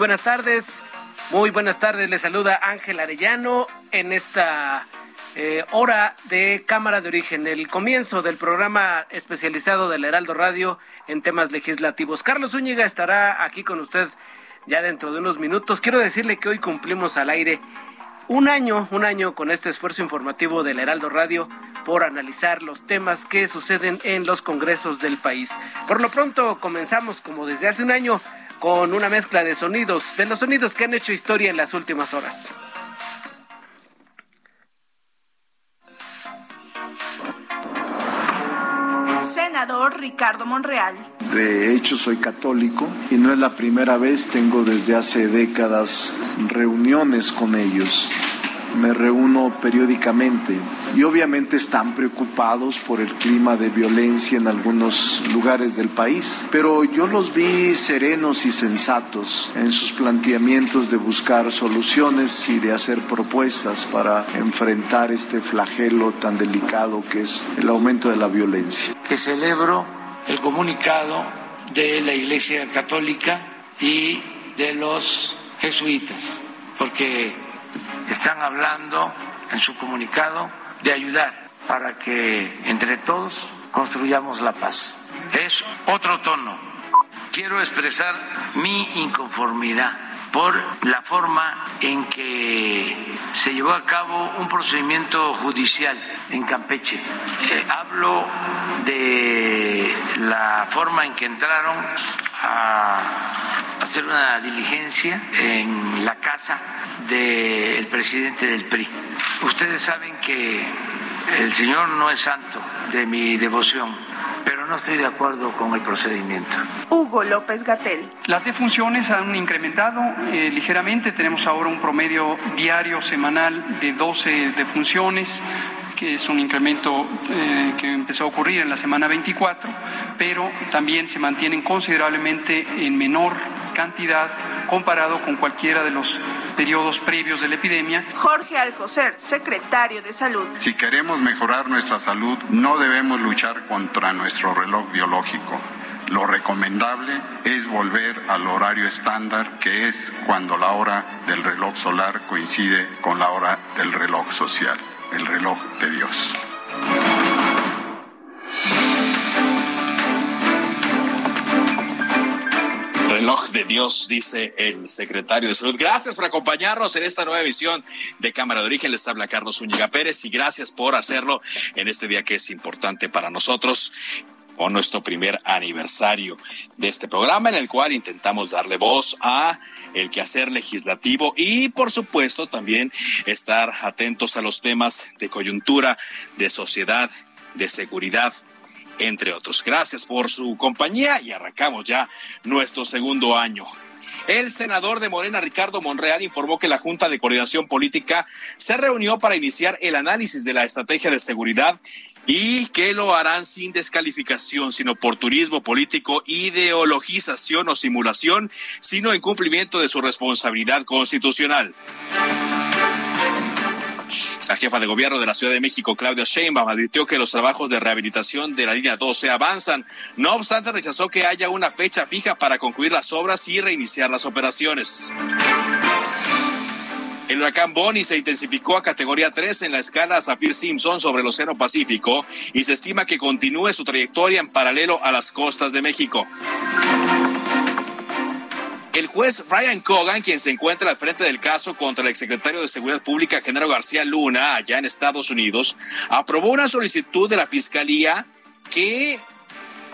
Buenas tardes, muy buenas tardes. Le saluda Ángel Arellano en esta eh, hora de Cámara de Origen, el comienzo del programa especializado del Heraldo Radio en temas legislativos. Carlos Zúñiga estará aquí con usted ya dentro de unos minutos. Quiero decirle que hoy cumplimos al aire un año, un año con este esfuerzo informativo del Heraldo Radio por analizar los temas que suceden en los congresos del país. Por lo pronto comenzamos como desde hace un año con una mezcla de sonidos, de los sonidos que han hecho historia en las últimas horas. Senador Ricardo Monreal. De hecho, soy católico y no es la primera vez, tengo desde hace décadas reuniones con ellos me reúno periódicamente y obviamente están preocupados por el clima de violencia en algunos lugares del país, pero yo los vi serenos y sensatos en sus planteamientos de buscar soluciones y de hacer propuestas para enfrentar este flagelo tan delicado que es el aumento de la violencia. Que celebro el comunicado de la Iglesia Católica y de los jesuitas, porque están hablando en su comunicado de ayudar para que entre todos construyamos la paz. Es otro tono. Quiero expresar mi inconformidad por la forma en que se llevó a cabo un procedimiento judicial en Campeche. Eh, hablo de la forma en que entraron a hacer una diligencia en la casa del presidente del PRI. Ustedes saben que el Señor no es santo de mi devoción, pero no estoy de acuerdo con el procedimiento. Hugo López Gatel. Las defunciones han incrementado eh, ligeramente, tenemos ahora un promedio diario semanal de 12 defunciones que es un incremento eh, que empezó a ocurrir en la semana 24, pero también se mantienen considerablemente en menor cantidad comparado con cualquiera de los periodos previos de la epidemia. Jorge Alcocer, secretario de Salud. Si queremos mejorar nuestra salud, no debemos luchar contra nuestro reloj biológico. Lo recomendable es volver al horario estándar, que es cuando la hora del reloj solar coincide con la hora del reloj social el reloj de Dios. Reloj de Dios, dice el secretario de Salud. Gracias por acompañarnos en esta nueva edición de Cámara de Origen. Les habla Carlos Zúñiga Pérez y gracias por hacerlo en este día que es importante para nosotros nuestro primer aniversario de este programa en el cual intentamos darle voz a el quehacer legislativo y por supuesto también estar atentos a los temas de coyuntura, de sociedad de seguridad entre otros. Gracias por su compañía y arrancamos ya nuestro segundo año. El senador de Morena, Ricardo Monreal, informó que la Junta de Coordinación Política se reunió para iniciar el análisis de la estrategia de seguridad y que lo harán sin descalificación, sin oportunismo político, ideologización o simulación, sino en cumplimiento de su responsabilidad constitucional. La jefa de gobierno de la Ciudad de México, Claudia Sheinbaum, advirtió que los trabajos de rehabilitación de la línea 12 avanzan. No obstante, rechazó que haya una fecha fija para concluir las obras y reiniciar las operaciones. El huracán Bonnie se intensificó a categoría 3 en la escala Saffir-Simpson sobre el Océano Pacífico y se estima que continúe su trayectoria en paralelo a las costas de México. El juez Brian Cogan, quien se encuentra al frente del caso contra el exsecretario de Seguridad Pública, Genaro García Luna, allá en Estados Unidos, aprobó una solicitud de la Fiscalía que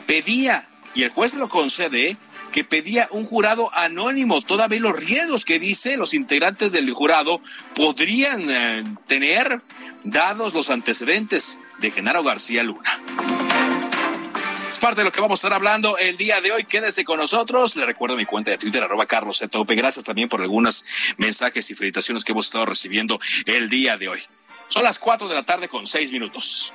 pedía, y el juez lo concede, que pedía un jurado anónimo, todavía los riesgos que dice los integrantes del jurado podrían eh, tener dados los antecedentes de Genaro García Luna parte de lo que vamos a estar hablando el día de hoy. Quédese con nosotros. Le recuerdo mi cuenta de Twitter, arroba Carlos Gracias también por algunos mensajes y felicitaciones que hemos estado recibiendo el día de hoy. Son las 4 de la tarde con 6 minutos.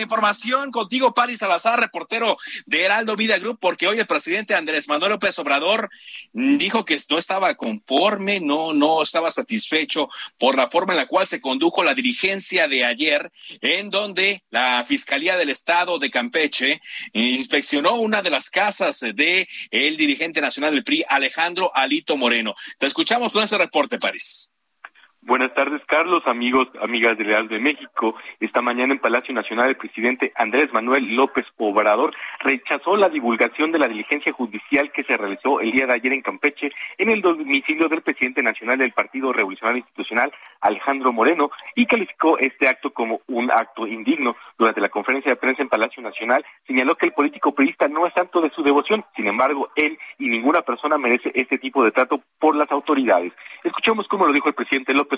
Información contigo, Paris Salazar, reportero de Heraldo Vida Group, porque hoy el presidente Andrés Manuel López Obrador dijo que no estaba conforme, no, no estaba satisfecho por la forma en la cual se condujo la dirigencia de ayer, en donde la Fiscalía del Estado de Campeche inspeccionó una de las casas de el dirigente nacional del PRI, Alejandro Alito Moreno. Te escuchamos con este reporte, París. Buenas tardes, Carlos, amigos, amigas de Real de México. Esta mañana en Palacio Nacional el presidente Andrés Manuel López Obrador rechazó la divulgación de la diligencia judicial que se realizó el día de ayer en Campeche en el domicilio del presidente nacional del Partido Revolucionario Institucional, Alejandro Moreno, y calificó este acto como un acto indigno. Durante la conferencia de prensa en Palacio Nacional señaló que el político periodista no es santo de su devoción, sin embargo, él y ninguna persona merece este tipo de trato por las autoridades. Escuchemos cómo lo dijo el presidente López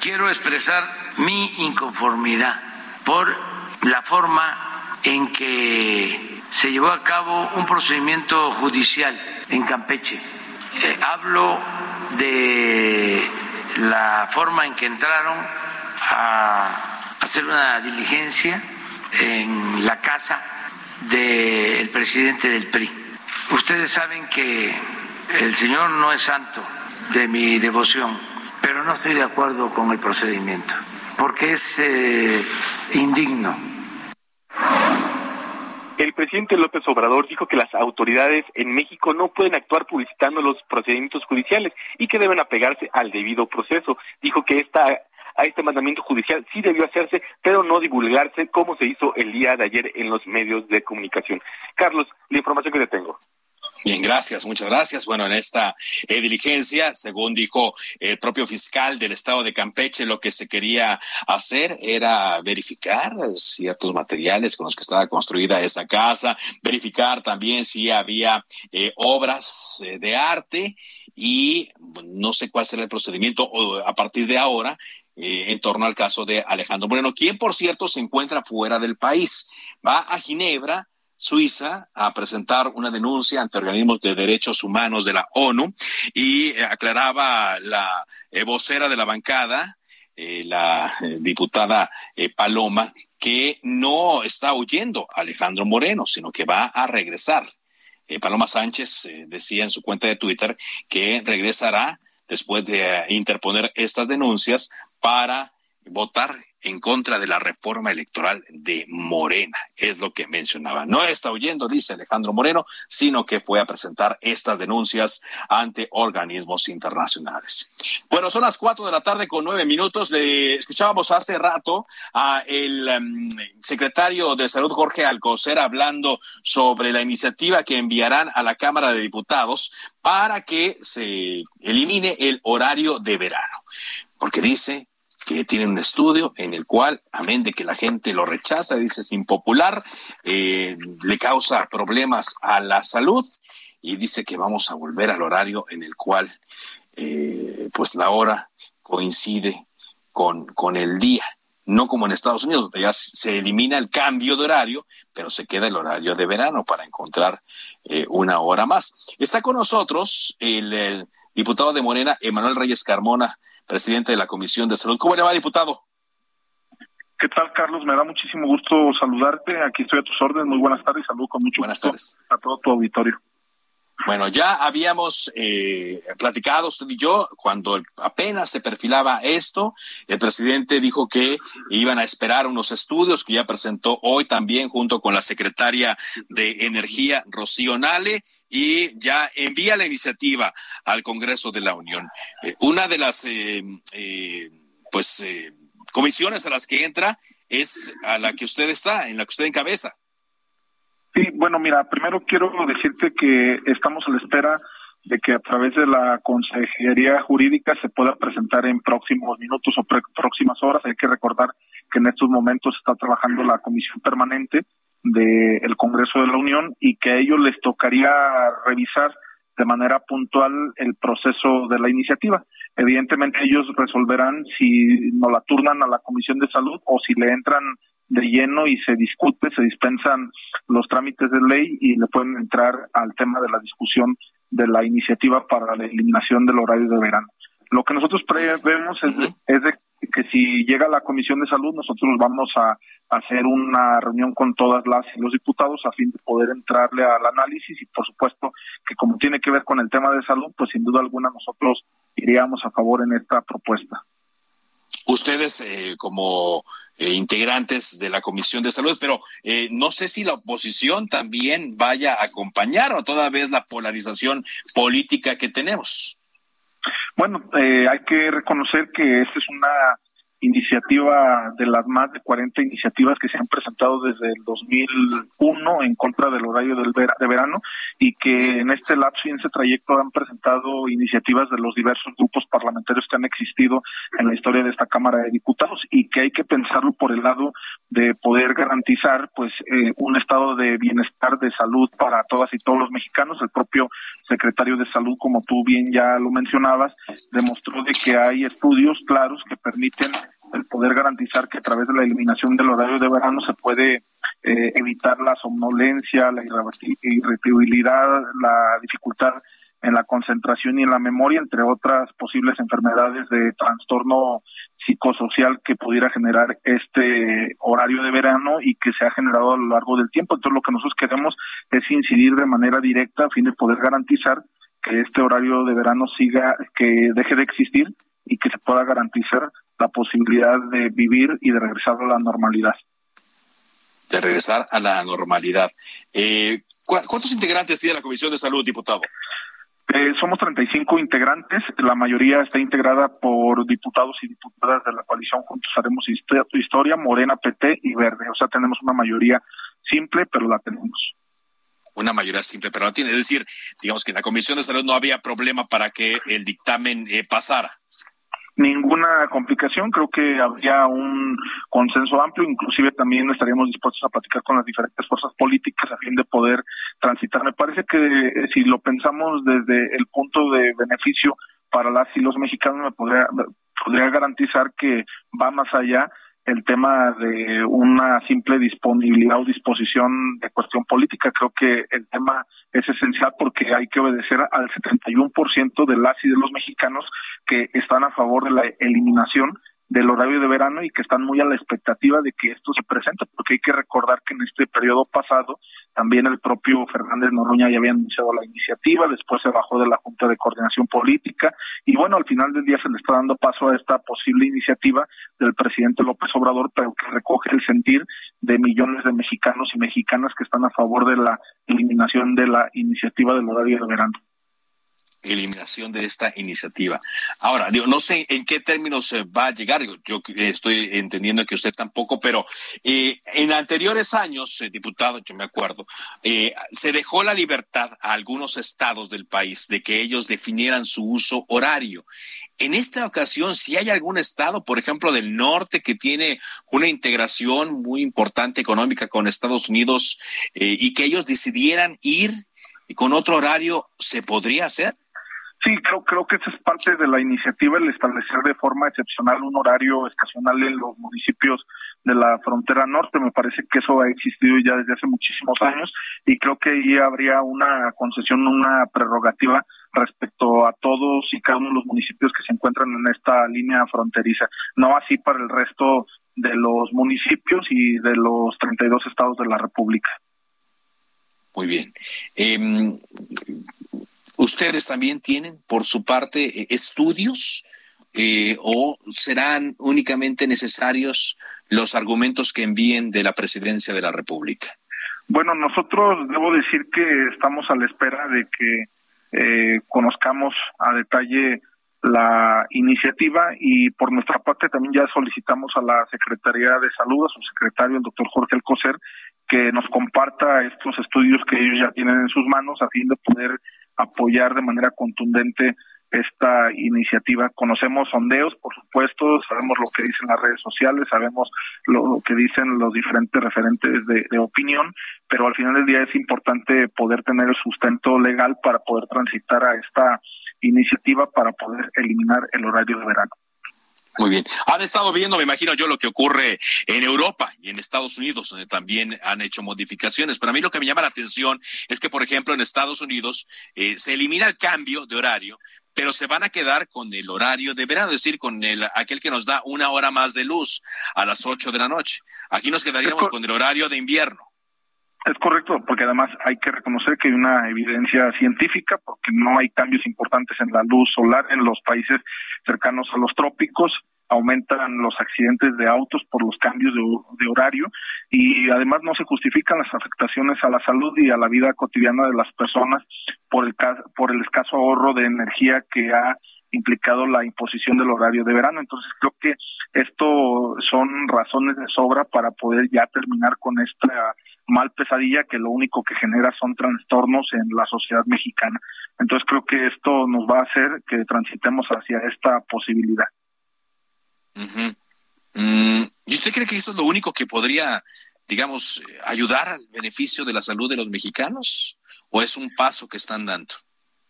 Quiero expresar mi inconformidad por la forma en que se llevó a cabo un procedimiento judicial en Campeche. Eh, hablo de la forma en que entraron a hacer una diligencia en la casa del presidente del PRI. Ustedes saben que el Señor no es santo de mi devoción pero no estoy de acuerdo con el procedimiento, porque es eh, indigno. El presidente López Obrador dijo que las autoridades en México no pueden actuar publicitando los procedimientos judiciales y que deben apegarse al debido proceso. Dijo que esta, a este mandamiento judicial sí debió hacerse, pero no divulgarse como se hizo el día de ayer en los medios de comunicación. Carlos, la información que te tengo. Bien, gracias, muchas gracias. Bueno, en esta eh, diligencia, según dijo el propio fiscal del estado de Campeche, lo que se quería hacer era verificar ciertos materiales con los que estaba construida esa casa, verificar también si había eh, obras eh, de arte y no sé cuál será el procedimiento a partir de ahora en torno al caso de Alejandro Moreno, quien por cierto se encuentra fuera del país. Va a Ginebra Suiza a presentar una denuncia ante organismos de derechos humanos de la ONU y eh, aclaraba la eh, vocera de la bancada, eh, la diputada Paloma, que no está huyendo Alejandro Moreno, sino que va a regresar. Paloma Sánchez decía en su cuenta de Twitter que regresará después de interponer estas denuncias para votar en contra de la reforma electoral de Morena, es lo que mencionaba. No está huyendo, dice Alejandro Moreno, sino que fue a presentar estas denuncias ante organismos internacionales. Bueno, son las cuatro de la tarde con nueve minutos. Le escuchábamos hace rato a el em, secretario de Salud, Jorge Alcocer, hablando sobre la iniciativa que enviarán a la Cámara de Diputados para que se elimine el horario de verano. Porque dice que tiene un estudio en el cual, amén de que la gente lo rechaza, dice es impopular, eh, le causa problemas a la salud y dice que vamos a volver al horario en el cual eh, pues la hora coincide con, con el día. No como en Estados Unidos, ya se elimina el cambio de horario, pero se queda el horario de verano para encontrar eh, una hora más. Está con nosotros el diputado de Morena, Emanuel Reyes Carmona presidente de la Comisión de Salud. ¿Cómo le va, diputado? ¿Qué tal, Carlos? Me da muchísimo gusto saludarte. Aquí estoy a tus órdenes. Muy buenas tardes. Saludo con mucho buenas tardes. a todo tu auditorio. Bueno, ya habíamos eh, platicado usted y yo cuando apenas se perfilaba esto. El presidente dijo que iban a esperar unos estudios que ya presentó hoy también junto con la secretaria de Energía, Rocío Nale, y ya envía la iniciativa al Congreso de la Unión. Eh, una de las eh, pues comisiones a las que entra es a la que usted está, en la que usted encabeza. Sí, bueno, mira, primero quiero decirte que estamos a la espera de que a través de la Consejería Jurídica se pueda presentar en próximos minutos o próximas horas. Hay que recordar que en estos momentos está trabajando la Comisión Permanente del Congreso de la Unión y que a ellos les tocaría revisar de manera puntual el proceso de la iniciativa. Evidentemente ellos resolverán si no la turnan a la Comisión de Salud o si le entran de lleno y se discute, se dispensan los trámites de ley y le pueden entrar al tema de la discusión de la iniciativa para la eliminación del horario de verano. Lo que nosotros prevemos es, es de que si llega la Comisión de Salud, nosotros vamos a hacer una reunión con todas las y los diputados a fin de poder entrarle al análisis y por supuesto que como tiene que ver con el tema de salud, pues sin duda alguna nosotros iríamos a favor en esta propuesta. Ustedes eh, como eh, integrantes de la Comisión de Salud, pero eh, no sé si la oposición también vaya a acompañar o toda vez la polarización política que tenemos. Bueno, eh, hay que reconocer que esta es una iniciativa de las más de 40 iniciativas que se han presentado desde el 2001 en contra del horario del de verano y que en este lapso y en ese trayecto han presentado iniciativas de los diversos grupos parlamentarios que han existido en la historia de esta Cámara de Diputados y que hay que pensarlo por el lado de poder garantizar pues eh, un estado de bienestar de salud para todas y todos los mexicanos. El propio secretario de Salud, como tú bien ya lo mencionabas, demostró de que hay estudios claros que permiten el poder garantizar que a través de la eliminación del horario de verano se puede eh, evitar la somnolencia, la irritabilidad, la dificultad en la concentración y en la memoria, entre otras posibles enfermedades de trastorno psicosocial que pudiera generar este horario de verano y que se ha generado a lo largo del tiempo. Entonces lo que nosotros queremos es incidir de manera directa a fin de poder garantizar que este horario de verano siga, que deje de existir y que se pueda garantizar la posibilidad de vivir y de regresar a la normalidad. De regresar a la normalidad. Eh, ¿Cuántos integrantes tiene la Comisión de Salud, diputado? Eh, somos 35 integrantes, la mayoría está integrada por diputados y diputadas de la coalición Juntos Haremos Historia, Morena, PT y Verde. O sea, tenemos una mayoría simple, pero la tenemos. Una mayoría simple, pero la tiene. Es decir, digamos que en la Comisión de Salud no había problema para que el dictamen eh, pasara ninguna complicación. Creo que habría un consenso amplio, inclusive también estaríamos dispuestos a platicar con las diferentes fuerzas políticas a fin de poder transitar. Me parece que eh, si lo pensamos desde el punto de beneficio para las y los mexicanos, me podría, podría garantizar que va más allá el tema de una simple disponibilidad o disposición de cuestión política. Creo que el tema es esencial porque hay que obedecer al 71% de las y de los mexicanos que están a favor de la eliminación del horario de verano y que están muy a la expectativa de que esto se presente, porque hay que recordar que en este periodo pasado también el propio Fernández Noroña ya había anunciado la iniciativa, después se bajó de la Junta de Coordinación Política y bueno, al final del día se le está dando paso a esta posible iniciativa del presidente López Obrador, pero que recoge el sentir de millones de mexicanos y mexicanas que están a favor de la eliminación de la iniciativa del horario de verano eliminación de esta iniciativa. Ahora, digo, no sé en qué términos va a llegar, yo estoy entendiendo que usted tampoco, pero eh, en anteriores años, eh, diputado, yo me acuerdo, eh, se dejó la libertad a algunos estados del país de que ellos definieran su uso horario. En esta ocasión, si hay algún estado, por ejemplo, del norte, que tiene una integración muy importante económica con Estados Unidos y que ellos decidieran ir con otro horario, ¿se podría hacer? Sí, creo, creo que esa es parte de la iniciativa, el establecer de forma excepcional un horario estacional en los municipios de la frontera norte. Me parece que eso ha existido ya desde hace muchísimos años y creo que ahí habría una concesión, una prerrogativa respecto a todos y cada uno de los municipios que se encuentran en esta línea fronteriza. No así para el resto de los municipios y de los 32 estados de la República. Muy bien. Eh, ¿Ustedes también tienen por su parte eh, estudios eh, o serán únicamente necesarios los argumentos que envíen de la presidencia de la República? Bueno, nosotros debo decir que estamos a la espera de que eh, conozcamos a detalle la iniciativa y por nuestra parte también ya solicitamos a la Secretaría de Salud, a su secretario, el doctor Jorge Alcocer, que nos comparta estos estudios que ellos ya tienen en sus manos a fin de poder apoyar de manera contundente esta iniciativa. Conocemos sondeos, por supuesto, sabemos lo que dicen las redes sociales, sabemos lo, que dicen los diferentes referentes de, opinión, pero al final del día es importante poder tener el sustento legal para poder transitar a esta iniciativa para poder eliminar el horario de verano. Muy bien. Han estado viendo, me imagino yo, lo que ocurre en Europa y en Estados Unidos, donde también han hecho modificaciones. Pero a mí lo que me llama la atención es que, por ejemplo, en Estados Unidos eh, se elimina el cambio de horario, pero se van a quedar con el horario de verano, es decir, con el aquel que nos da una hora más de luz a las ocho de la noche. Aquí nos quedaríamos con el horario de invierno. Es correcto, porque además hay que reconocer que hay una evidencia científica, porque no hay cambios importantes en la luz solar en los países cercanos a los trópicos, aumentan los accidentes de autos por los cambios de, horario y además no se justifican las afectaciones a la salud y a la vida cotidiana de las personas por el, por el escaso ahorro de energía que ha implicado la imposición del horario de verano. Entonces creo que esto son razones de sobra para poder ya terminar con esta mal pesadilla que lo único que genera son trastornos en la sociedad mexicana. Entonces creo que esto nos va a hacer que transitemos hacia esta posibilidad. Mm, ¿Y usted cree que esto es lo único que podría, digamos, ayudar al beneficio de la salud de los mexicanos? ¿O es un paso que están dando?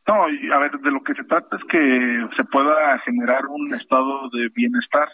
No, a ver, de lo que se trata es que se pueda generar un estado de bienestar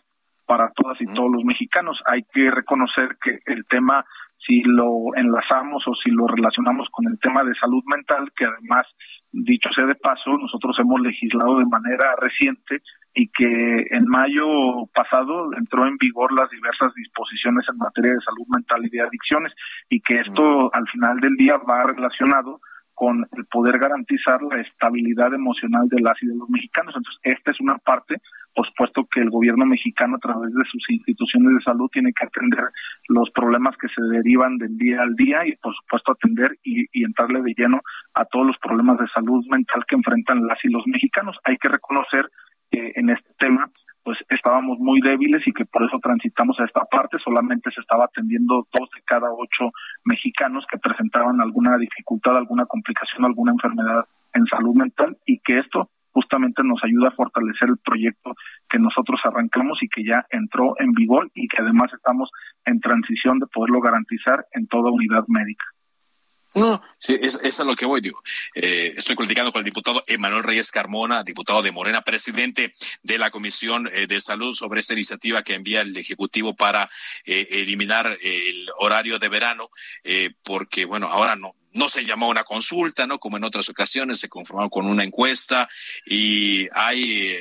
para todas y todos los mexicanos. Hay que reconocer que el tema, si lo enlazamos o si lo relacionamos con el tema de salud mental, que además, dicho sea de paso, nosotros hemos legislado de manera reciente y que en mayo pasado entró en vigor las diversas disposiciones en materia de salud mental y de adicciones y que esto al final del día va relacionado con el poder garantizar la estabilidad emocional de las y de los mexicanos. Entonces, esta es una parte, por supuesto, que el gobierno mexicano a través de sus instituciones de salud tiene que atender los problemas que se derivan del día al día y, por supuesto, atender y, y entrarle de lleno a todos los problemas de salud mental que enfrentan las y los mexicanos. Hay que reconocer que en este tema pues estábamos muy débiles y que por eso transitamos a esta parte. Solamente se estaba atendiendo dos de cada ocho mexicanos que presentaban alguna dificultad, alguna complicación, alguna enfermedad en salud mental y que esto justamente nos ayuda a fortalecer el proyecto que nosotros arrancamos y que ya entró en vigor y que además estamos en transición de poderlo garantizar en toda unidad médica. No, sí, es, es a lo que voy, digo. Eh, estoy platicando con el diputado Emanuel Reyes Carmona, diputado de Morena, presidente de la Comisión eh, de Salud sobre esta iniciativa que envía el Ejecutivo para eh, eliminar el horario de verano, porque, bueno, ahora no, no se llamó una consulta, ¿no? Como en otras ocasiones, se conformó con una encuesta y hay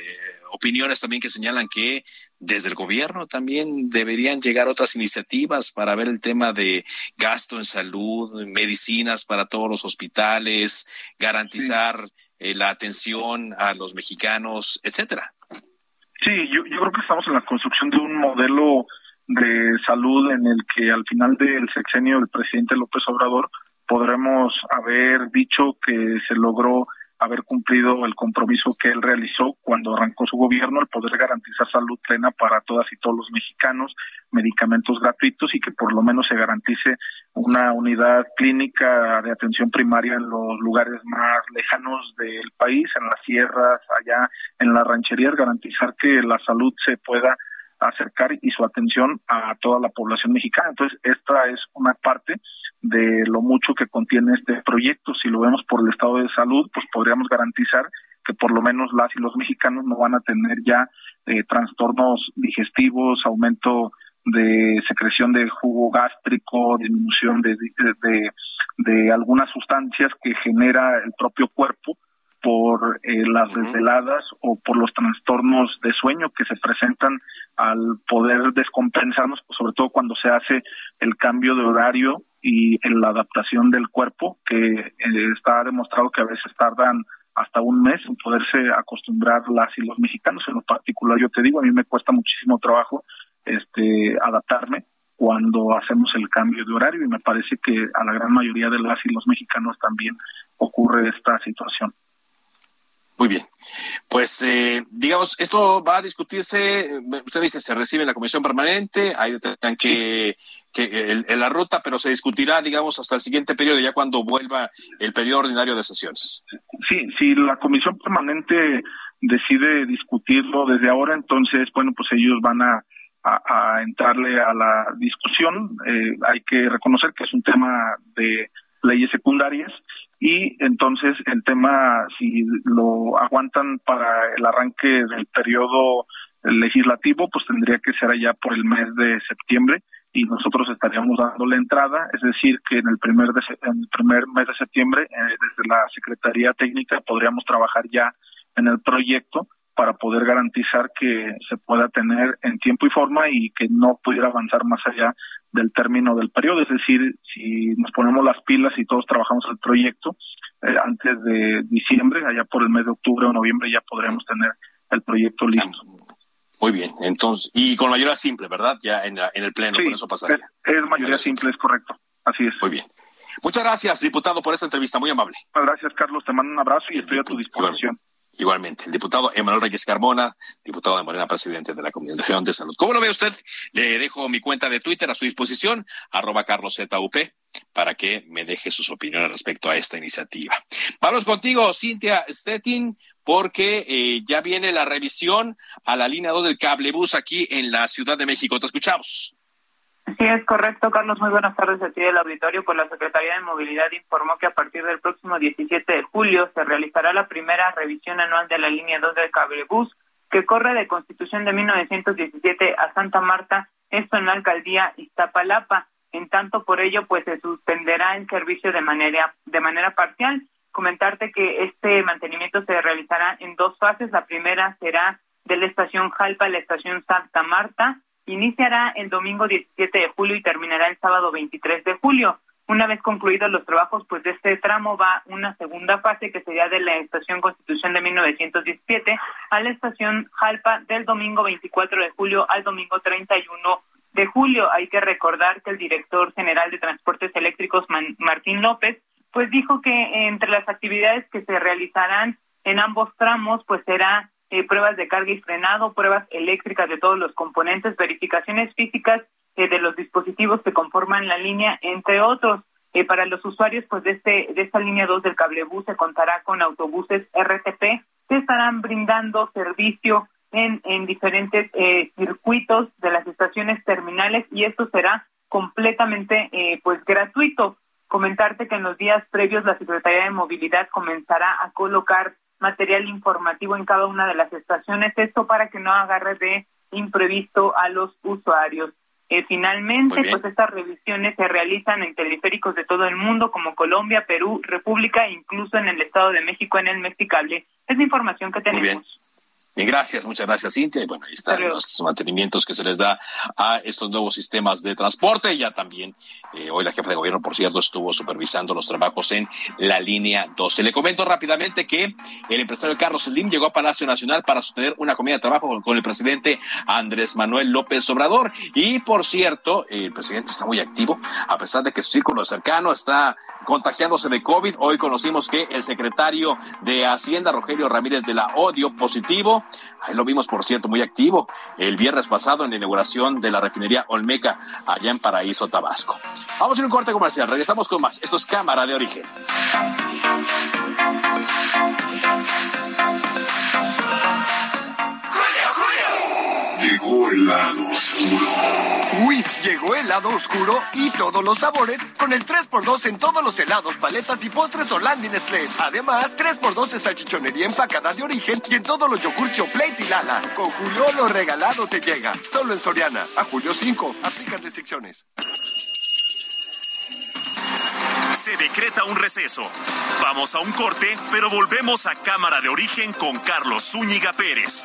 opiniones también que señalan que desde el gobierno también deberían llegar otras iniciativas para ver el tema de gasto en salud, medicinas para todos los hospitales, garantizar eh, la atención a los mexicanos, etcétera. Sí, yo, yo creo que estamos en la construcción de un modelo de salud en el que al final del sexenio del presidente López Obrador podremos haber dicho que se logró haber cumplido el compromiso que él realizó cuando arrancó su gobierno, el poder garantizar salud plena para todas y todos los mexicanos, medicamentos gratuitos y que por lo menos se garantice una unidad clínica de atención primaria en los lugares más lejanos del país, en las sierras, allá en las rancherías, garantizar que la salud se pueda acercar y su atención a toda la población mexicana. Entonces, esta es una parte de lo mucho que contiene este proyecto. Si lo vemos por el estado de salud, pues podríamos garantizar que por lo menos las y los mexicanos no van a tener ya eh, trastornos digestivos, aumento de secreción de jugo gástrico, disminución de, de, de, algunas sustancias que genera el propio cuerpo por eh, las desveladas o por los trastornos de sueño que se presentan al poder descompensarnos, pues sobre todo cuando se hace el cambio de horario y en la adaptación del cuerpo, que eh, está demostrado que a veces tardan hasta un mes en poderse acostumbrar las y los mexicanos. En lo particular, yo te digo, a mí me cuesta muchísimo trabajo este adaptarme cuando hacemos el cambio de horario y me parece que a la gran mayoría de las y los mexicanos también ocurre esta situación. Muy bien. Pues, eh, digamos, esto va a discutirse, usted dice, se recibe en la comisión permanente, ahí tendrán que, que en, la ruta, pero se discutirá, digamos, hasta el siguiente periodo, ya cuando vuelva el periodo ordinario de sesiones. Sí, si la comisión permanente decide discutirlo desde ahora, entonces, bueno, pues ellos van a, a, entrarle a la discusión. Eh, hay que reconocer que es un tema de leyes secundarias y entonces el tema, si lo aguantan para el arranque del periodo legislativo, pues tendría que ser allá por el mes de septiembre y nosotros estaríamos dando la entrada, es decir, que en el primer, en el primer mes de septiembre, eh, desde la Secretaría Técnica, podríamos trabajar ya en el proyecto para poder garantizar que se pueda tener en tiempo y forma y que no pudiera avanzar más allá del término del periodo. Es decir, si nos ponemos las pilas y todos trabajamos el proyecto, eh, antes de diciembre, allá por el mes de octubre o noviembre, ya podremos tener el proyecto listo. Muy bien, entonces, y con mayoría simple, ¿verdad? Ya en, en el Pleno, con eso pasaría. Es, es mayoría simple, es correcto. Así es. Muy bien. Muchas gracias, diputado, por esta entrevista, muy amable. Gracias, Carlos. Te mando un abrazo y estoy a tu disposición. Igualmente, el diputado Emanuel Reyes Carmona, diputado de Morena, presidente de la Comisión de Salud. ¿Cómo lo ve usted? Le dejo mi cuenta de Twitter a su disposición, arroba carloszup, para que me deje sus opiniones respecto a esta iniciativa. Vamos contigo, Cintia Stettin, porque eh, ya viene la revisión a la línea 2 del cablebús aquí en la Ciudad de México. Te escuchamos. Sí, es correcto, Carlos. Muy buenas tardes a ti del auditorio. Pues la Secretaría de Movilidad informó que a partir del próximo 17 de julio se realizará la primera revisión anual de la línea 2 del cablebús, que corre de Constitución de 1917 a Santa Marta, esto en la alcaldía Iztapalapa. En tanto, por ello, pues se suspenderá el servicio de manera, de manera parcial. Comentarte que este mantenimiento se realizará en dos fases. La primera será de la estación Jalpa a la estación Santa Marta Iniciará el domingo 17 de julio y terminará el sábado 23 de julio. Una vez concluidos los trabajos, pues de este tramo va una segunda fase que sería de la estación Constitución de 1917 a la estación Jalpa del domingo 24 de julio al domingo 31 de julio. Hay que recordar que el director general de Transportes Eléctricos, Martín López, pues dijo que entre las actividades que se realizarán en ambos tramos, pues será eh, pruebas de carga y frenado, pruebas eléctricas de todos los componentes, verificaciones físicas eh, de los dispositivos que conforman la línea, entre otros. Eh, para los usuarios pues de, este, de esta línea 2 del cablebús se contará con autobuses RTP que estarán brindando servicio en, en diferentes circuitos de las estaciones terminales y esto será completamente pues gratuito. Comentarte que en los días previos la Secretaría de Movilidad comenzará a colocar material informativo en cada una de las estaciones, esto para que no agarre de imprevisto a los usuarios. Eh, finalmente, pues estas revisiones se realizan en teleféricos de todo el mundo, como Colombia, Perú, República e incluso en el Estado de México, en el Mexicable. Es la información que tenemos. Gracias, muchas gracias, Cintia. Y bueno, ahí están los mantenimientos que se les da a estos nuevos sistemas de transporte. Ya también, eh, hoy la jefa de gobierno, por cierto, estuvo supervisando los trabajos en la línea 12. Le comento rápidamente que el empresario Carlos Slim llegó a Palacio Nacional para sostener una comida de trabajo con el presidente Andrés Manuel López Obrador. Y por cierto, el presidente está muy activo, a pesar de que su círculo cercano está contagiándose de COVID. Hoy conocimos que el secretario de Hacienda, Rogelio Ramírez de la Odio, positivo. Ahí lo vimos, por cierto, muy activo el viernes pasado en la inauguración de la refinería Olmeca, allá en Paraíso, Tabasco. Vamos a un corte comercial. Regresamos con más. Esto es Cámara de Origen. Llegó el lado oscuro. Uy, llegó el lado oscuro y todos los sabores con el 3x2 en todos los helados, paletas y postres Holanda Nestlé. Además, 3x2 de salchichonería empacada de origen y en todos los yogur Plate y Lala. Con Julio lo regalado te llega. Solo en Soriana. A julio 5. Aplican restricciones. Se decreta un receso. Vamos a un corte, pero volvemos a Cámara de Origen con Carlos Zúñiga Pérez.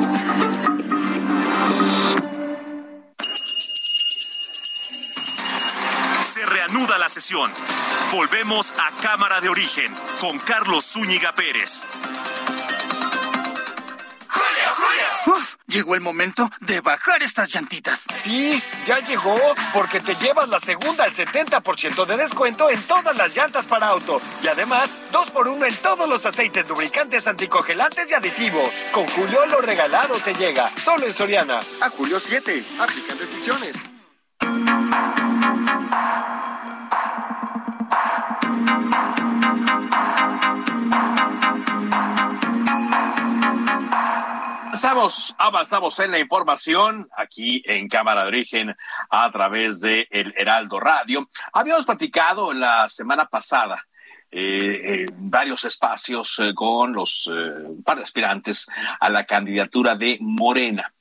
Reanuda la sesión. Volvemos a Cámara de Origen con Carlos Zúñiga Pérez. Uf, llegó el momento de bajar estas llantitas. Sí, ya llegó, porque te llevas la segunda al 70% de descuento en todas las llantas para auto. Y además, dos por uno en todos los aceites lubricantes anticongelantes y aditivos. Con Julio lo regalado te llega, solo en Soriana. A Julio 7, aplican restricciones. Avanzamos, avanzamos en la información aquí en Cámara de Origen a través de el Heraldo Radio. Habíamos platicado la semana pasada eh, varios espacios eh, con los eh, par de aspirantes a la candidatura de Morena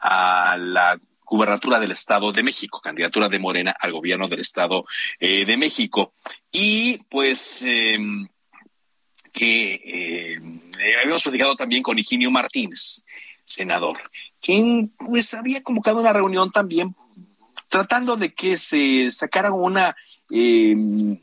a la gubernatura del Estado de México, candidatura de Morena al gobierno del Estado de México. Y pues em, que habíamos platicado también con Higinio Martínez, senador, quien pues había convocado una reunión también tratando de que se sacara una em,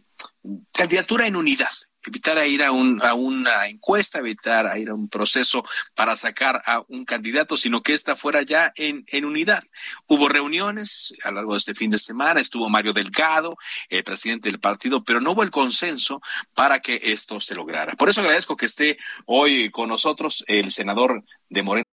candidatura en unidad, evitar ir a, un, a una encuesta, evitar a ir a un proceso para sacar a un candidato, sino que esta fuera ya en, en unidad. Hubo reuniones a lo largo de este fin de semana, estuvo Mario Delgado, el presidente del partido, pero no hubo el consenso para que esto se lograra. Por eso agradezco que esté hoy con nosotros el senador de Moreno.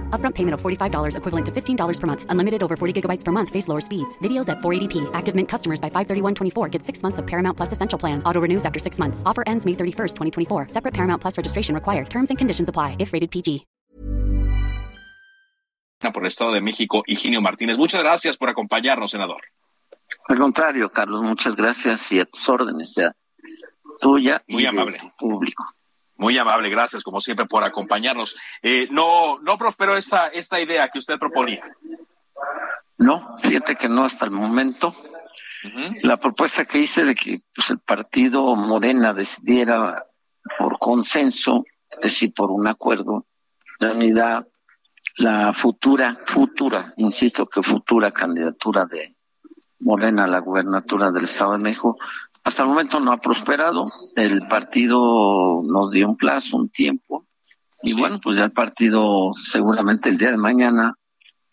Upfront payment of $45 equivalent to $15 per month. Unlimited over 40 gigabytes per month. Face lower speeds. Videos at 480p. Active Mint customers by 531.24 get six months of Paramount Plus Essential Plan. Auto renews after six months. Offer ends May 31st, 2024. Separate Paramount Plus registration required. Terms and conditions apply if rated PG. Por el Estado de México, Higinio Martínez. Muchas gracias por acompañarnos, senador. Al contrario, Carlos, muchas gracias y a tus órdenes, sea tuya Muy y amable. público. Muy amable, gracias como siempre por acompañarnos. Eh, no, no prosperó esta, esta idea que usted proponía. No, fíjate que no hasta el momento. La propuesta que hice de que pues, el partido Morena decidiera por consenso, es decir, por un acuerdo de unidad, la futura, futura, insisto que futura candidatura de Morena a la gubernatura del Estado de México, hasta el momento no ha prosperado. El partido nos dio un plazo, un tiempo, y bueno, pues ya el partido seguramente el día de mañana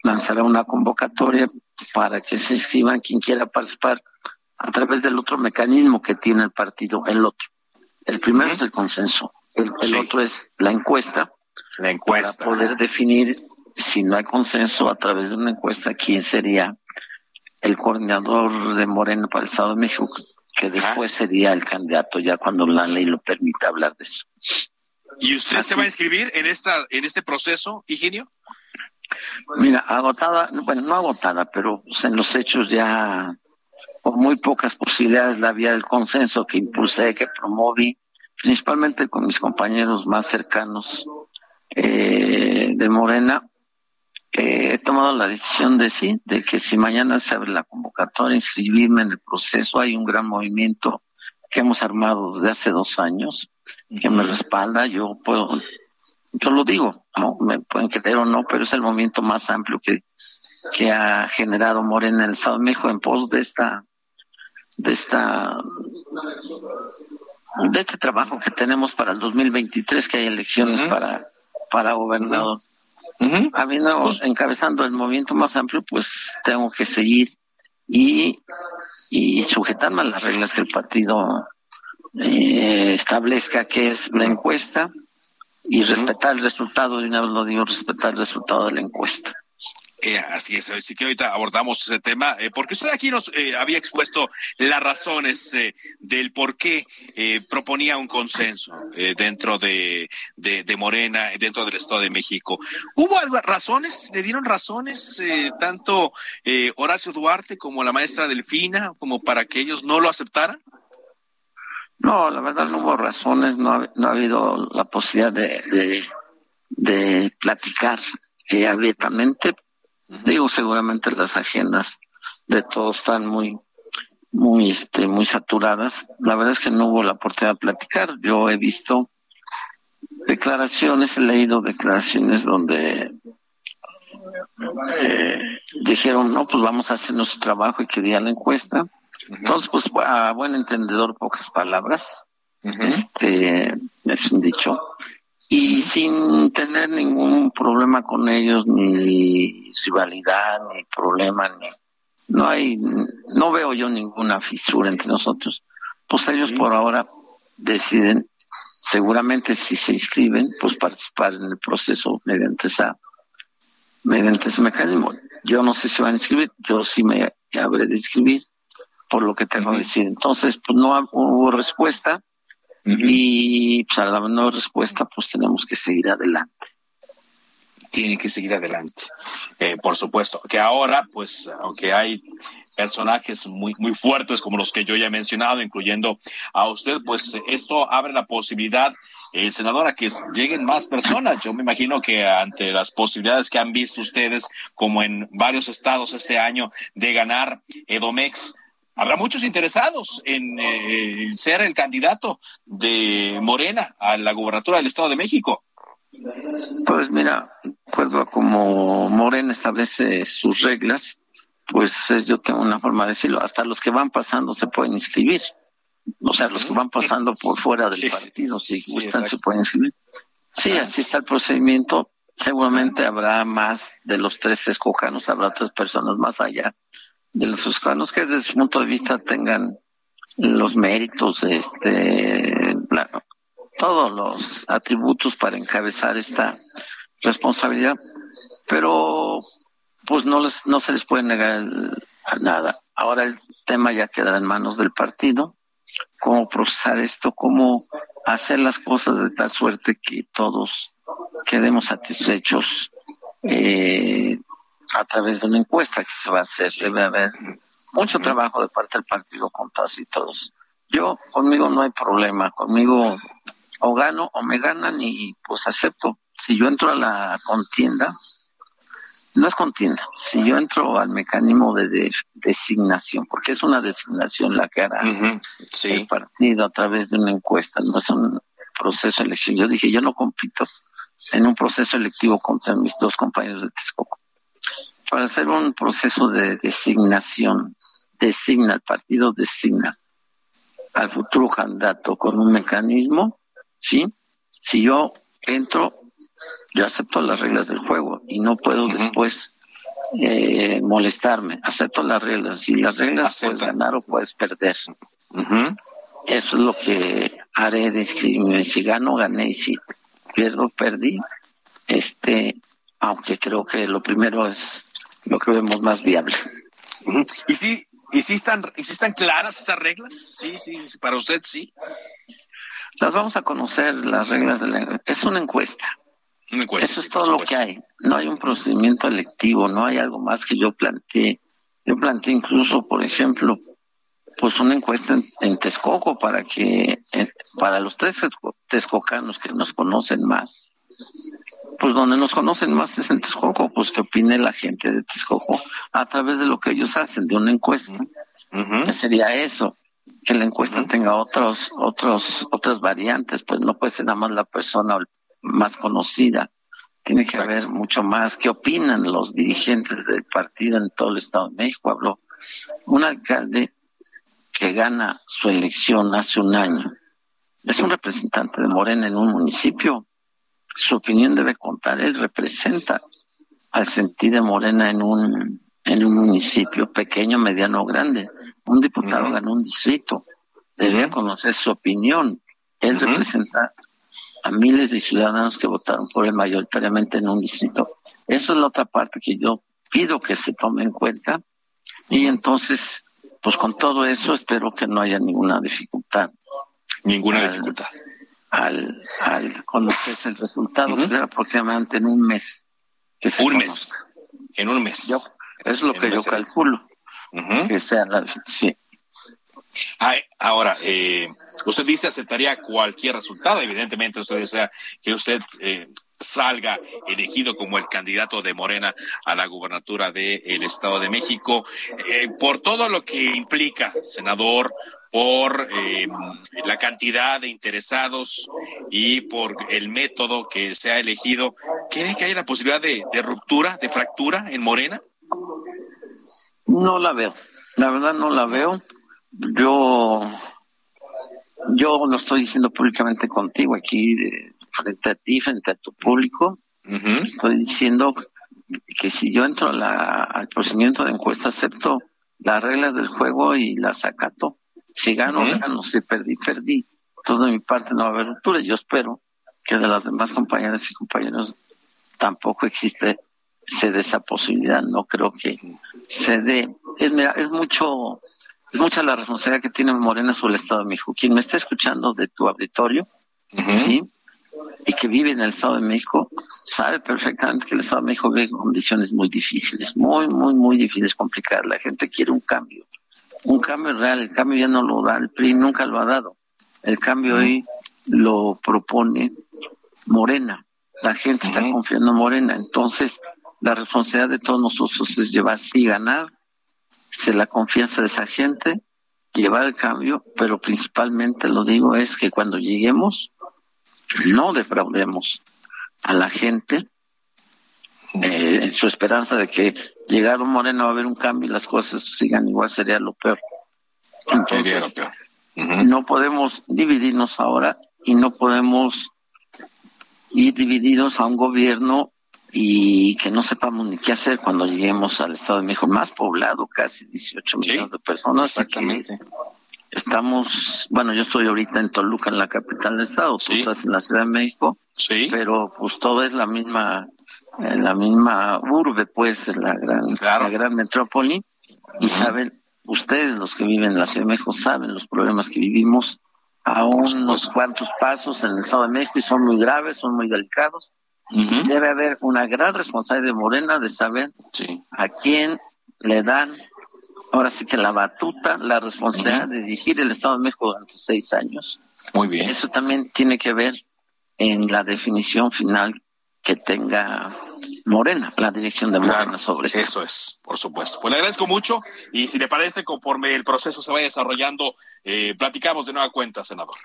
lanzará una convocatoria para que se inscriban quien quiera participar a través del otro mecanismo que tiene el partido, el otro. El primero es el consenso, el, el otro es la encuesta. La encuesta. Para poder definir si no hay consenso a través de una encuesta, quién sería el coordinador de Morena para el Estado de México, que después sería el candidato ya cuando la ley lo permita hablar de eso. ¿Y usted se va a inscribir en esta en este proceso, Higinio? Mira, agotada, bueno, no agotada, pero pues, en los hechos ya por muy pocas posibilidades la vía del consenso que impulsé, que promoví, principalmente con mis compañeros más cercanos eh, de Morena, eh, he tomado la decisión de sí, de que si mañana se abre la convocatoria, inscribirme en el proceso, hay un gran movimiento que hemos armado desde hace dos años, que me respalda, yo puedo, yo lo digo, no me pueden creer o no, pero es el movimiento más amplio que, que ha generado Morena en el Estado de México en pos de esta, de esta, de este trabajo que tenemos para el 2023, que hay elecciones para, para gobernador. Habiendo pues encabezando el movimiento más amplio, pues tengo que seguir y, y sujetarme a las reglas que el partido eh, establezca, que es la encuesta, y respetar el resultado, de una vez lo digo, respetar el resultado de la encuesta. Eh, así es, así que ahorita abordamos ese tema, eh, porque usted aquí nos eh, había expuesto las razones del por qué proponía un consenso dentro de, de, de, Morena, dentro del Estado de México. ¿Hubo razones? ¿Le dieron razones tanto Horacio Duarte como la maestra Delfina como para que ellos no lo aceptaran? No, la verdad no hubo razones, no ha, no ha habido la posibilidad de, de, platicar abiertamente. Digo, seguramente las agendas de todos están muy, muy, este, muy saturadas. La verdad es que no hubo la oportunidad de platicar. Yo he visto declaraciones, he leído declaraciones donde eh, dijeron, no, pues vamos a hacer nuestro trabajo y que diga la encuesta. Entonces, pues a buen entendedor, pocas palabras. Este es un dicho. Y sin tener ningún problema con ellos, ni rivalidad, ni problema, ni no hay, no veo yo ninguna fisura entre nosotros. Pues ellos por ahora deciden, seguramente si se inscriben, pues participar en el proceso mediante esa, mediante ese mecanismo. Yo no sé si van a inscribir, yo sí me habré de inscribir por lo que tengo que decir. Entonces, pues no hubo respuesta y pues a la no respuesta, pues tenemos que seguir adelante. Tienen que seguir adelante, eh, por supuesto. Que ahora, pues, aunque hay personajes muy, muy fuertes como los que yo ya he mencionado, incluyendo a usted, pues esto abre la posibilidad eh, senadora, que lleguen más personas. Yo me imagino que ante las posibilidades que han visto ustedes, como en varios estados este año, de ganar Edomex, habrá muchos interesados en eh, ser el candidato de Morena a la gubernatura del Estado de México. Pues mira, acuerdo a como Morena establece sus reglas, pues yo tengo una forma de decirlo, hasta los que van pasando se pueden inscribir. O sea, los que van pasando por fuera del Sí, partido, sí, si gustan, se pueden inscribir. Sí, así está el procedimiento. Seguramente habrá más de los tres escojanos, habrá otras personas más allá de los escojanos que desde su punto de vista tengan los méritos, este, todos los atributos para encabezar esta responsabilidad, pero pues no les, no se les puede negar a nada. Ahora el tema ya quedará en manos del partido, cómo procesar esto, cómo hacer las cosas de tal suerte que todos quedemos satisfechos eh, a través de una encuesta que se va a hacer. Debe haber mucho trabajo de parte del partido con todas y todos. Yo, conmigo no hay problema, conmigo o gano o me ganan y pues acepto. Si yo entro a la contienda, no es contienda, si yo entro al mecanismo de, de- designación, porque es una designación la que hará el partido a través de una encuesta, no es un proceso de elección. Yo dije, yo no compito en un proceso electivo contra mis dos compañeros de Texcoco. Para hacer un proceso de designación, designa, el partido designa al futuro candidato con un mecanismo, ¿sí? Si yo entro, yo acepto las reglas del juego y no puedo después eh, molestarme. Acepto las reglas. Si las reglas puedes ganar o puedes perder. Eso es lo que haré de. Si gano, gané y si pierdo, perdí. Este, aunque creo que lo primero es lo que vemos más viable. ¿Y si, y si están, y si están claras estas reglas? Sí, sí, para usted sí. Las vamos a conocer, las reglas de la... Es una encuesta. Una encuesta Eso es todo lo que hay. No hay un procedimiento electivo, no hay algo más que yo planteé. Yo planteé incluso, por ejemplo, pues una encuesta en, en Texcoco para que, eh, para los tres texcocanos que nos conocen más, pues donde nos conocen más es en Texcoco, pues que opine la gente de Texcoco a través de lo que ellos hacen, de una encuesta. Sería eso, que la encuesta tenga otros, otros, otras variantes, pues no puede ser nada más la persona más conocida. Tiene que haber mucho más. ¿Qué opinan los dirigentes del partido en todo el Estado de México? Habló un alcalde que gana su elección hace un año. Es un representante de Morena en un municipio. Su opinión debe contar. Él representa al sentir de Morena en un, en un municipio pequeño, mediano o grande. Un diputado ganó un distrito. Debe conocer su opinión. Él representa a miles de ciudadanos que votaron por él mayoritariamente en un distrito. Esa es la otra parte que yo pido que se tome en cuenta. Y entonces, pues con todo eso espero que no haya ninguna dificultad. Ninguna dificultad. Al, al conocerse el resultado, que será aproximadamente en un mes. Que se un conozca. mes. En un mes. Yo, es lo que yo mes. calculo. Que sea la, sí. Ay, ahora, eh, usted dice aceptaría cualquier resultado. Evidentemente, usted desea que usted eh, salga elegido como el candidato de Morena a la gubernatura del Estado de México, eh, por todo lo que implica, senador, por eh, la cantidad de interesados y por el método que se ha elegido. ¿Cree que hay la posibilidad de, de ruptura, de fractura en Morena? No la veo. La verdad no la veo. Yo, yo lo estoy diciendo públicamente contigo aquí, de- frente a ti, frente a tu público. Estoy diciendo que si yo entro a la- al procedimiento de encuesta, acepto las reglas del juego y las acato. Si gano, gano. Si perdí, perdí. Entonces, de mi parte no va a haber ruptura. Yo espero que de las demás compañeras y compañeros tampoco existe se dé esa posibilidad. No creo que se dé. Es, mira, es mucho, es mucha la responsabilidad que tiene Morena sobre el Estado de México. Quien me está escuchando de tu auditorio, sí, y que vive en el Estado de México, sabe perfectamente que el Estado de México vive en condiciones muy difíciles, muy, muy, muy difíciles, complicadas. La gente quiere un cambio, un cambio real. El cambio ya no lo da el PRI, nunca lo ha dado. El cambio hoy lo propone Morena. La gente está confiando en Morena. Entonces, la responsabilidad de todos nosotros es llevar y ganar, se la confianza de esa gente, llevar el cambio, pero principalmente lo digo es que cuando lleguemos, no defraudemos a la gente eh, en su esperanza de que llegado Moreno va a haber un cambio y las cosas sigan igual sería lo peor. Sería lo peor. No podemos dividirnos ahora y no podemos ir divididos a un gobierno y que no sepamos ni qué hacer cuando lleguemos al Estado de México más poblado, casi 18 millones de personas. Exactamente. Estamos, bueno, yo estoy ahorita en Toluca, en la capital del estado, tú estás en la Ciudad de México, sí. pero pues todo es la misma, eh, la misma urbe, pues, es la gran, la gran metrópoli, y saben, ustedes los que viven en la Ciudad de México saben los problemas que vivimos a unos cuantos pasos en el Estado de México y son muy graves, son muy delicados. Debe haber una gran responsabilidad de Morena de saber a quién le dan ahora sí que la batuta, la responsabilidad de dirigir el Estado de México durante seis años. Muy bien. Eso también tiene que ver en la definición final que tenga Morena, la dirección de Morena sobre eso. Eso es, por supuesto. Pues le agradezco mucho y si le parece, conforme el proceso se vaya desarrollando, eh, platicamos de nueva cuenta, senador.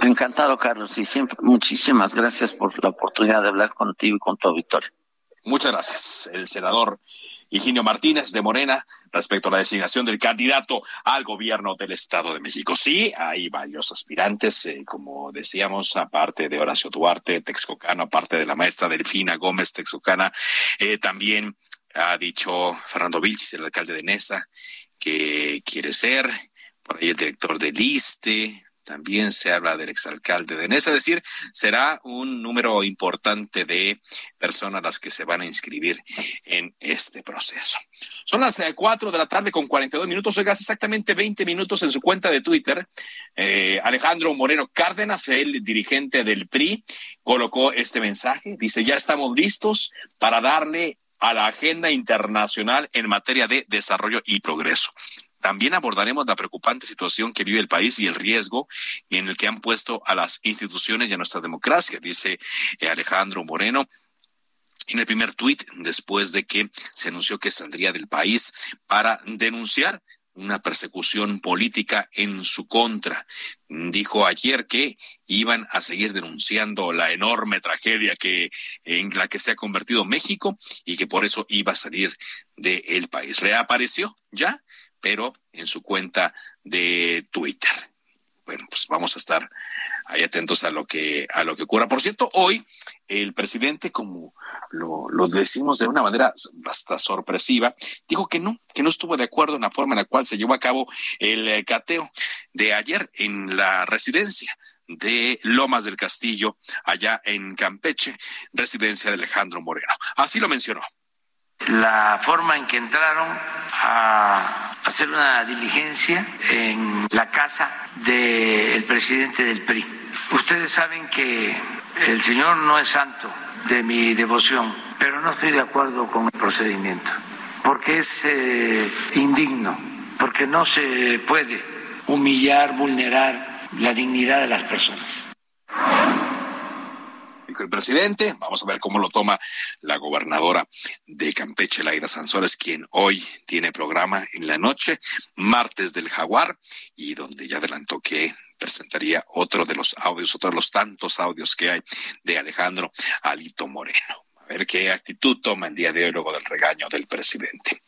Encantado, Carlos, y siempre muchísimas gracias por la oportunidad de hablar contigo y con tu auditorio. Muchas gracias. El senador Higinio Martínez de Morena respecto a la designación del candidato al gobierno del Estado de México. Sí, hay varios aspirantes, eh, como decíamos, aparte de Horacio Duarte, Texcocano, aparte de la maestra Delfina Gómez Texcocana, eh, también ha dicho Fernando Vilchis, el alcalde de Nesa, que quiere ser, por ahí el director del ISTE, también se habla del exalcalde de Nesa, es decir, será un número importante de personas las que se van a inscribir en este proceso. Son las eh, cuatro de la tarde con 42 minutos, oigas, exactamente 20 minutos en su cuenta de Twitter. Eh, Alejandro Moreno Cárdenas, el dirigente del PRI, colocó este mensaje, dice, ya estamos listos para darle a la agenda internacional en materia de desarrollo y progreso. También abordaremos la preocupante situación que vive el país y el riesgo en el que han puesto a las instituciones y a nuestra democracia, dice eh, Alejandro Moreno en el primer tuit después de que se anunció que saldría del país para denunciar una persecución política en su contra. Dijo ayer que iban a seguir denunciando la enorme tragedia que en la que se ha convertido México y que por eso iba a salir del país. Reapareció ya pero en su cuenta de Twitter. Bueno, pues vamos a estar ahí atentos a lo que a lo que ocurra. Por cierto, hoy el presidente, como lo, lo decimos de una manera hasta sorpresiva, dijo que no, que no estuvo de acuerdo en la forma en la cual se llevó a cabo el eh, cateo de ayer en la residencia de Lomas del Castillo, allá en Campeche, residencia de Alejandro Moreno. Así lo mencionó la forma en que entraron a hacer una diligencia en la casa del presidente del PRI. Ustedes saben que el Señor no es santo de mi devoción, pero no estoy de acuerdo con el procedimiento, porque es eh, indigno, porque no se puede humillar, vulnerar la dignidad de las personas el presidente. Vamos a ver cómo lo toma la gobernadora de Campeche, Laida Sansores, quien hoy tiene programa en la noche, martes del Jaguar, y donde ya adelantó que presentaría otro de los audios, otro de los tantos audios que hay de Alejandro Alito Moreno. A ver qué actitud toma el día de hoy luego del regaño del presidente.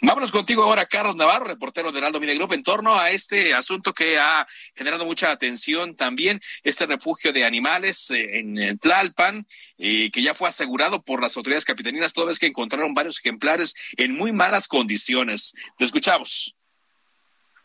Vámonos contigo ahora, Carlos Navarro, reportero de Heraldo Media en torno a este asunto que ha generado mucha atención también, este refugio de animales eh, en Tlalpan, eh, que ya fue asegurado por las autoridades capitalinas, toda vez que encontraron varios ejemplares en muy malas condiciones. Te escuchamos.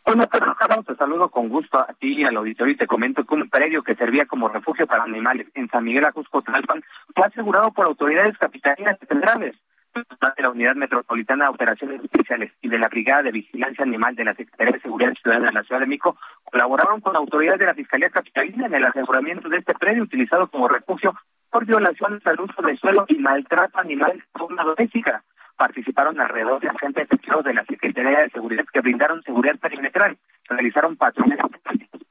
Hola, Carlos, te saludo con gusto a ti y al auditorio y te comento que un predio que servía como refugio para animales en San Miguel Ajusco, Tlalpan, fue asegurado por autoridades capitalinas federales de la Unidad Metropolitana de Operaciones Especiales y de la Brigada de Vigilancia Animal de la Secretaría de Seguridad Ciudadana de la Ciudad de México colaboraron con autoridades de la Fiscalía Capitalina en el aseguramiento de este predio utilizado como refugio por violaciones al uso del suelo y maltrato animal de forma doméstica. Participaron alrededor de agentes de la Secretaría de Seguridad que brindaron seguridad perimetral, realizaron patrones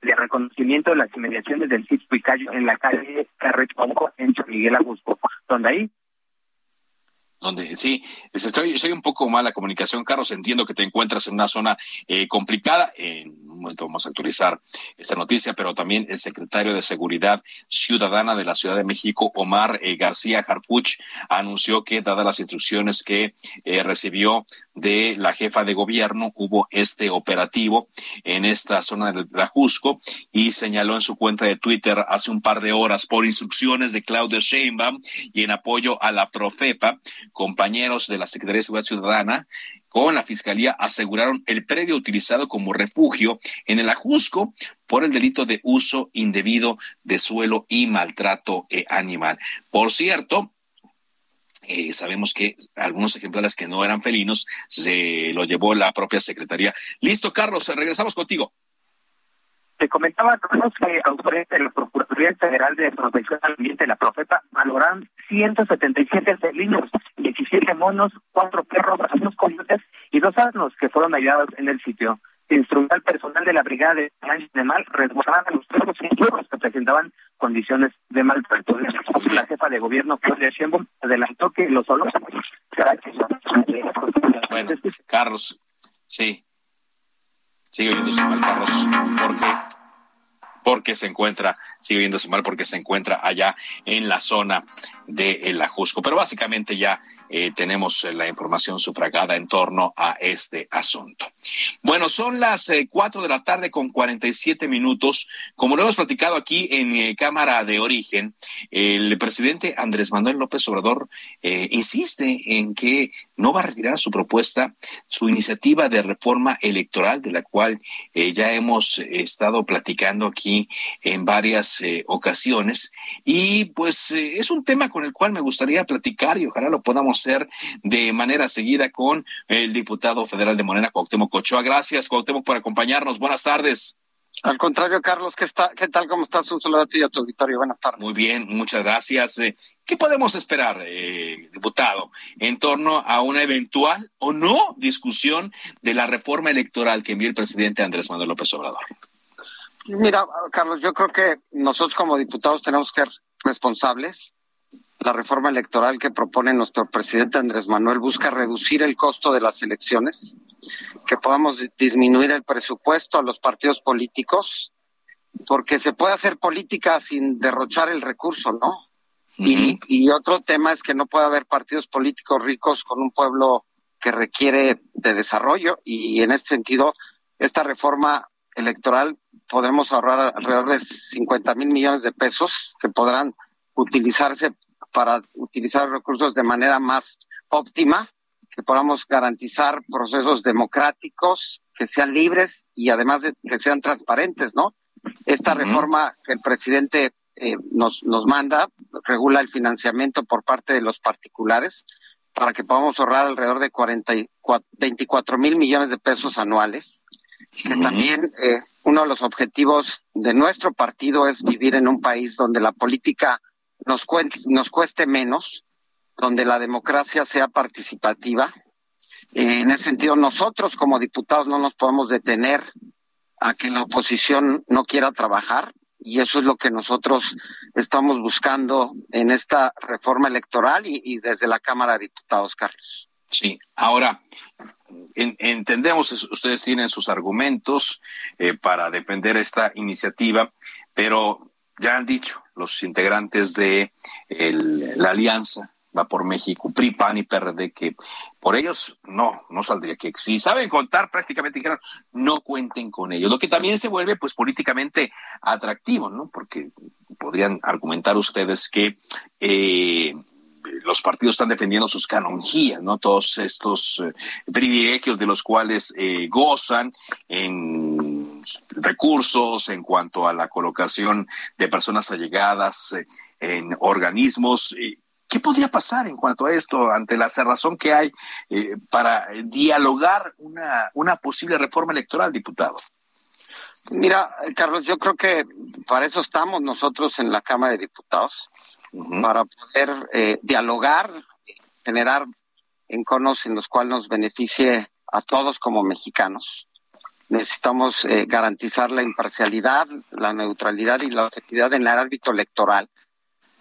de reconocimiento de las inmediaciones del sitio Picayo en la calle Carretonco en San Miguel Agusco, donde ahí donde sí, estoy, soy un poco mala comunicación, Carlos. Entiendo que te encuentras en una zona eh, complicada. En un momento vamos a actualizar esta noticia, pero también el secretario de Seguridad Ciudadana de la Ciudad de México, Omar eh, García Harfuch, anunció que, dadas las instrucciones que eh, recibió de la jefa de gobierno, hubo este operativo en esta zona de la Jusco y señaló en su cuenta de Twitter hace un par de horas por instrucciones de Claudio Sheinbaum y en apoyo a la Profepa compañeros de la Secretaría de Seguridad Ciudadana con la Fiscalía aseguraron el predio utilizado como refugio en el Ajusco por el delito de uso indebido de suelo y maltrato eh, animal. Por cierto, eh, sabemos que algunos ejemplares que no eran felinos se lo llevó la propia Secretaría. Listo, Carlos, regresamos contigo. Te comentaba, que autores de la Procuraduría Federal de Protección al Ambiente, la Profeta, valoran 177 felinos, 17 monos, cuatro perros, unos coyotes y dos asnos que fueron hallados en el sitio. Instrumento al personal de la Brigada de de Mal resguardaban a los perros y que presentaban condiciones de maltrato. La jefa de gobierno, Claudia Sheinbaum, adelantó que los solos Bueno, Carlos, sí, sigue oyéndose mal, Carlos, porque porque se encuentra, sigue viéndose mal porque se encuentra allá en la zona de El Ajusco. Pero básicamente ya eh, tenemos la información sufragada en torno a este asunto. Bueno, son las eh, cuatro de la tarde con 47 minutos. Como lo hemos platicado aquí en eh, Cámara de Origen, el presidente Andrés Manuel López Obrador eh, insiste en que no va a retirar su propuesta, su iniciativa de reforma electoral, de la cual eh, ya hemos estado platicando aquí en varias eh, ocasiones. Y pues es un tema con el cual me gustaría platicar y ojalá lo podamos hacer de manera seguida con el diputado federal de Morena, Cuauhtémoc Cochoa. Gracias, Cuauhtémoc, por acompañarnos. Buenas tardes. Al contrario, Carlos, ¿qué, está, ¿qué tal? ¿Cómo estás? Un saludo a ti y a tu auditorio. Buenas tardes. Muy bien, muchas gracias. Eh, ¿Qué podemos esperar, eh, diputado, en torno a una eventual o no discusión de la reforma electoral que envió el presidente Andrés Manuel López Obrador? Mira, Carlos, yo creo que nosotros como diputados tenemos que ser responsables. La reforma electoral que propone nuestro presidente Andrés Manuel busca reducir el costo de las elecciones, que podamos disminuir el presupuesto a los partidos políticos, porque se puede hacer política sin derrochar el recurso, ¿no? y, y otro tema es que no puede haber partidos políticos ricos con un pueblo que requiere de desarrollo y en este sentido esta reforma electoral podremos ahorrar alrededor de 50 mil millones de pesos que podrán utilizarse para utilizar recursos de manera más óptima, que podamos garantizar procesos democráticos que sean libres y además de que sean transparentes, ¿no? Esta reforma que el presidente eh, nos, nos manda regula el financiamiento por parte de los particulares para que podamos ahorrar alrededor de 44, 24 mil millones de pesos anuales. Que también eh, uno de los objetivos de nuestro partido es vivir en un país donde la política nos, cueste menos, donde la democracia sea participativa. en ese sentido, nosotros como diputados no nos podemos detener a que la oposición no quiera trabajar y eso es lo que nosotros estamos buscando en esta reforma electoral y, desde la Cámara de Diputados, Carlos. Sí, ahora entendemos, ustedes tienen sus argumentos eh, para defender esta iniciativa, pero ya han dicho los integrantes de la alianza va por México, PRI, PAN y PRD, que por ellos no, no saldría que si saben contar prácticamente dijeron no cuenten con ellos, lo que también se vuelve pues políticamente atractivo, ¿no? Porque podrían argumentar ustedes que eh, los partidos están defendiendo sus canonjías, ¿no? Todos estos eh, privilegios de los cuales eh, gozan en recursos en cuanto a la colocación de personas allegadas eh, en organismos. ¿Qué podría pasar en cuanto a esto ante la cerrazón que hay para dialogar una, una posible reforma electoral, diputado? Mira, Carlos, yo creo que para eso estamos nosotros en la Cámara de Diputados para poder eh, dialogar, generar enconos en los cuales nos beneficie a todos como mexicanos. Necesitamos eh, garantizar la imparcialidad, la neutralidad y la objetividad en el ámbito electoral.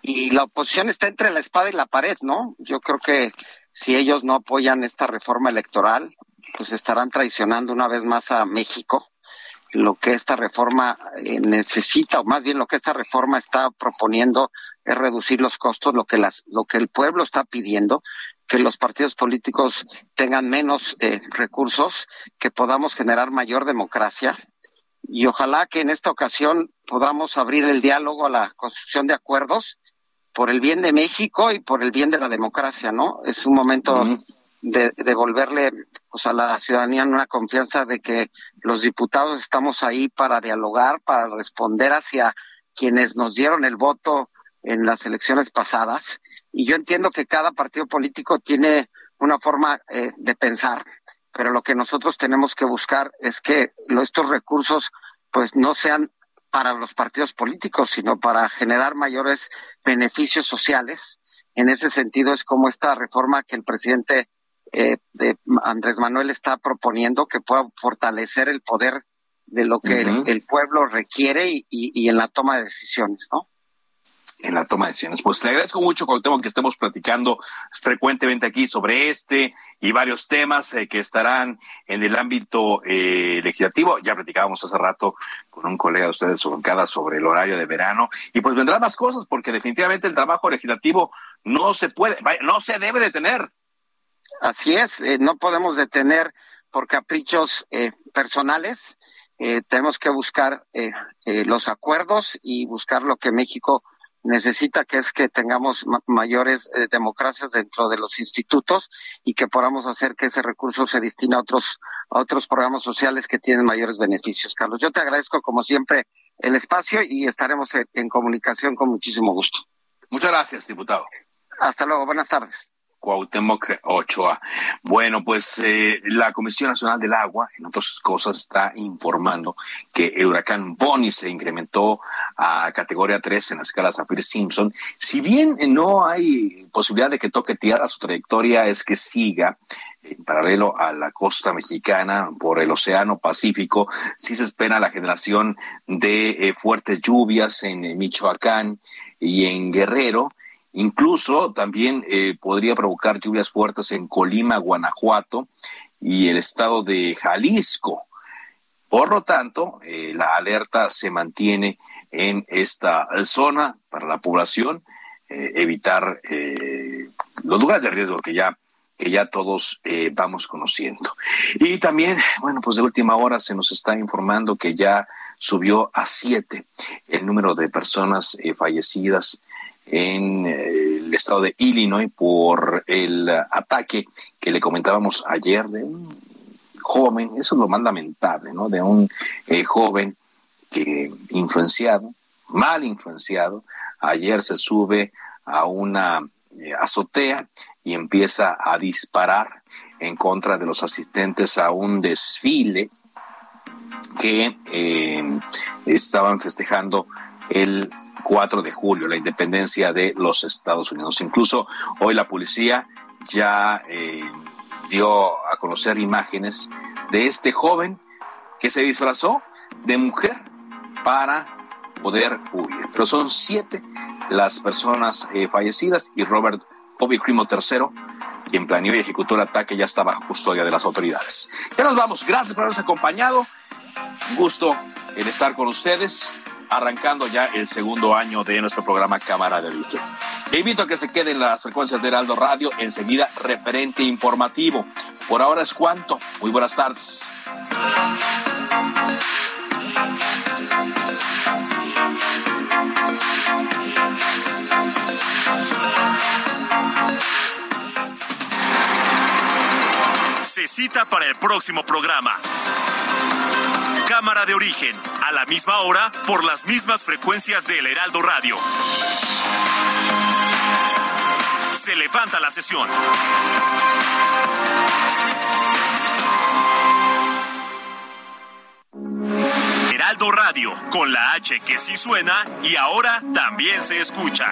Y la oposición está entre la espada y la pared, ¿no? Yo creo que si ellos no apoyan esta reforma electoral, pues estarán traicionando una vez más a México lo que esta reforma eh, necesita, o más bien lo que esta reforma está proponiendo es reducir los costos, lo que las, lo que el pueblo está pidiendo, que los partidos políticos tengan menos eh, recursos, que podamos generar mayor democracia y ojalá que en esta ocasión podamos abrir el diálogo a la construcción de acuerdos por el bien de México y por el bien de la democracia, ¿no? Es un momento de devolverle pues, a la ciudadanía una confianza de que los diputados estamos ahí para dialogar, para responder hacia quienes nos dieron el voto en las elecciones pasadas. Y yo entiendo que cada partido político tiene una forma eh, de pensar, pero lo que nosotros tenemos que buscar es que estos recursos pues no sean para los partidos políticos, sino para generar mayores beneficios sociales. En ese sentido es como esta reforma que el presidente eh, de Andrés Manuel está proponiendo que pueda fortalecer el poder de lo que el, pueblo requiere y, y, en la toma de decisiones, ¿no? En la toma de decisiones. Pues le agradezco mucho, tema que estemos platicando frecuentemente aquí sobre este y varios temas eh, que estarán en el ámbito eh, legislativo. Ya platicábamos hace rato con un colega de ustedes sobre sobre el horario de verano y pues vendrán más cosas porque definitivamente el trabajo legislativo no se puede, no se debe detener. Así es, eh, no podemos detener por caprichos eh, personales. Eh, tenemos que buscar los acuerdos y buscar lo que México necesita, que es que tengamos mayores eh, democracias dentro de los institutos y que podamos hacer que ese recurso se destine a otros, a otros programas sociales que tienen mayores beneficios. Carlos, yo te agradezco como siempre el espacio y estaremos en comunicación con muchísimo gusto. Muchas gracias, diputado. Hasta luego, buenas tardes. Cuauhtémoc Ochoa. Bueno, pues eh, la Comisión Nacional del Agua, en otras cosas, está informando que el huracán Bonnie se incrementó a categoría 3 en la escala Saffir-Simpson. Si bien no hay posibilidad de que toque tierra, su trayectoria es que siga en paralelo a la costa mexicana por el Océano Pacífico. Sí se espera la generación de eh, fuertes lluvias en eh, Michoacán y en Guerrero Incluso también eh, podría provocar lluvias fuertes en Colima, Guanajuato y el estado de Jalisco. Por lo tanto, eh, la alerta se mantiene en esta zona para la población, eh, evitar los lugares de riesgo que ya que ya todos vamos conociendo. Y también, bueno, pues de última hora se nos está informando que ya subió a siete el número de personas fallecidas en eh, el estado de Illinois por el ataque que le comentábamos ayer de un joven, eso es lo más lamentable, ¿no? De un eh, joven que influenciado, mal influenciado, ayer se sube a una eh, azotea y empieza a disparar en contra de los asistentes a un desfile que estaban festejando el 4 de julio, la independencia de los Estados Unidos. Incluso hoy la policía ya eh, dio a conocer imágenes de este joven que se disfrazó de mujer para poder huir. Pero son siete las personas eh, fallecidas y Robert Bobby Crimo III, quien planeó y ejecutó el ataque, ya estaba bajo custodia de las autoridades. Ya nos vamos. Gracias por habernos acompañado. Un gusto en estar con ustedes arrancando ya el segundo año de nuestro programa Cámara de Origen. Le invito a que se queden las frecuencias de Heraldo Radio, enseguida referente informativo. Por ahora es cuanto. Muy buenas tardes. Se cita para el próximo programa. Cámara de origen, a la misma hora, por las mismas frecuencias del Heraldo Radio. Se levanta la sesión. Heraldo Radio, con la H que sí suena y ahora también se escucha.